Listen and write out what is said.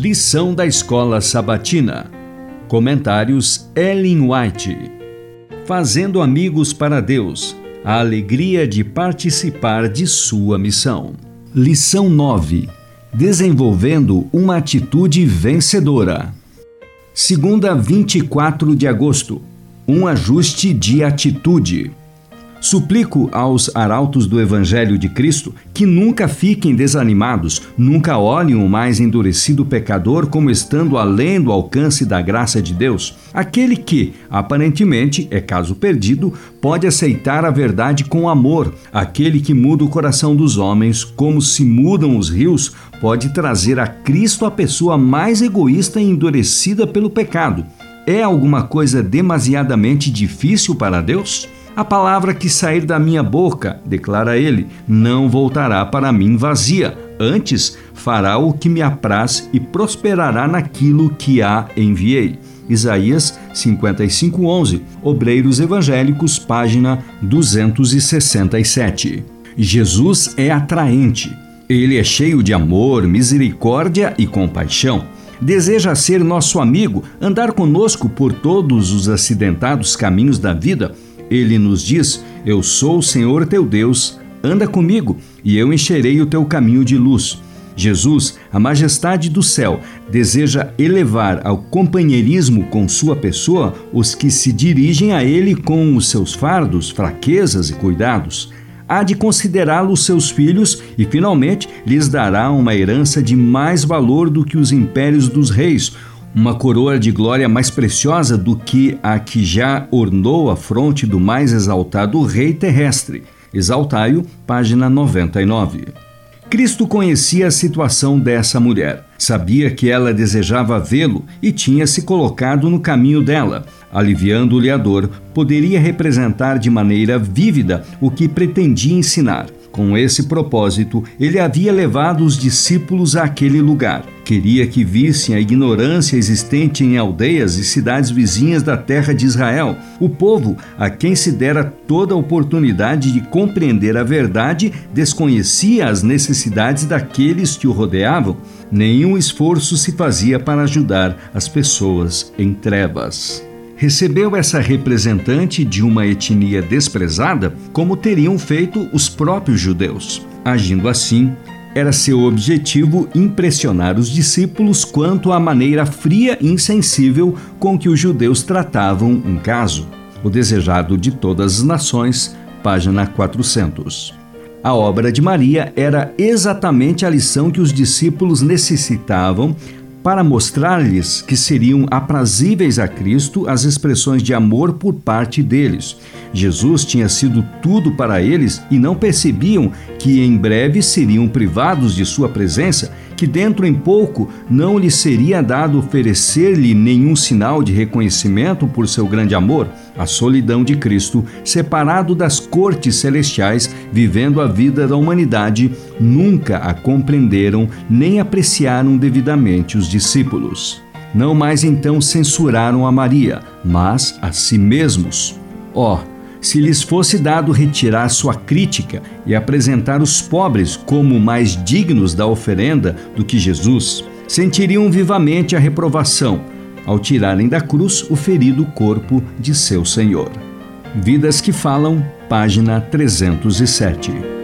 Lição da Escola Sabatina. Comentários Ellen White. Fazendo amigos para Deus. A alegria de participar de sua missão. Lição 9. Desenvolvendo uma atitude vencedora. Segunda, 24 de agosto. Um ajuste de atitude. Suplico aos arautos do Evangelho de Cristo que nunca fiquem desanimados, nunca olhem o mais endurecido pecador como estando além do alcance da graça de Deus. Aquele que, aparentemente, é caso perdido, pode aceitar a verdade com amor. Aquele que muda o coração dos homens, como se mudam os rios, pode trazer a Cristo a pessoa mais egoísta e endurecida pelo pecado. É alguma coisa demasiadamente difícil para Deus? A palavra que sair da minha boca, declara ele, não voltará para mim vazia. Antes, fará o que me apraz e prosperará naquilo que a enviei. Isaías 55:11, Obreiros Evangélicos, página 267. Jesus é atraente. Ele é cheio de amor, misericórdia e compaixão. Deseja ser nosso amigo, andar conosco por todos os acidentados caminhos da vida ele nos diz: Eu sou o Senhor teu Deus, anda comigo e eu encherei o teu caminho de luz. Jesus, a majestade do céu, deseja elevar ao companheirismo com sua pessoa os que se dirigem a ele com os seus fardos, fraquezas e cuidados. Há de considerá-los seus filhos e, finalmente, lhes dará uma herança de mais valor do que os impérios dos reis, uma coroa de glória mais preciosa do que a que já ornou a fronte do mais exaltado rei terrestre. Exaltai-o, página 99. Cristo conhecia a situação dessa mulher, sabia que ela desejava vê-lo e tinha se colocado no caminho dela. Aliviando-lhe a dor, poderia representar de maneira vívida o que pretendia ensinar. Com esse propósito, ele havia levado os discípulos àquele lugar. Queria que vissem a ignorância existente em aldeias e cidades vizinhas da terra de Israel. O povo, a quem se dera toda a oportunidade de compreender a verdade, desconhecia as necessidades daqueles que o rodeavam. Nenhum esforço se fazia para ajudar as pessoas em trevas recebeu essa representante de uma etnia desprezada como teriam feito os próprios judeus. Agindo assim, era seu objetivo impressionar os discípulos quanto à maneira fria e insensível com que os judeus tratavam um caso. O desejado de todas as nações, página 400. A obra de Maria era exatamente a lição que os discípulos necessitavam para mostrar-lhes que seriam aprazíveis a Cristo as expressões de amor por parte deles. Jesus tinha sido tudo para eles e não percebiam que em breve seriam privados de sua presença, que dentro em pouco não lhes seria dado oferecer-lhe nenhum sinal de reconhecimento por seu grande amor, a solidão de Cristo, separado das cortes celestiais, vivendo a vida da humanidade, nunca a compreenderam nem apreciaram devidamente os discípulos. Não mais então censuraram a Maria, mas a si mesmos. Ó, oh, se lhes fosse dado retirar sua crítica e apresentar os pobres como mais dignos da oferenda do que Jesus, sentiriam vivamente a reprovação ao tirarem da cruz o ferido corpo de seu Senhor. Vidas que Falam, página 307.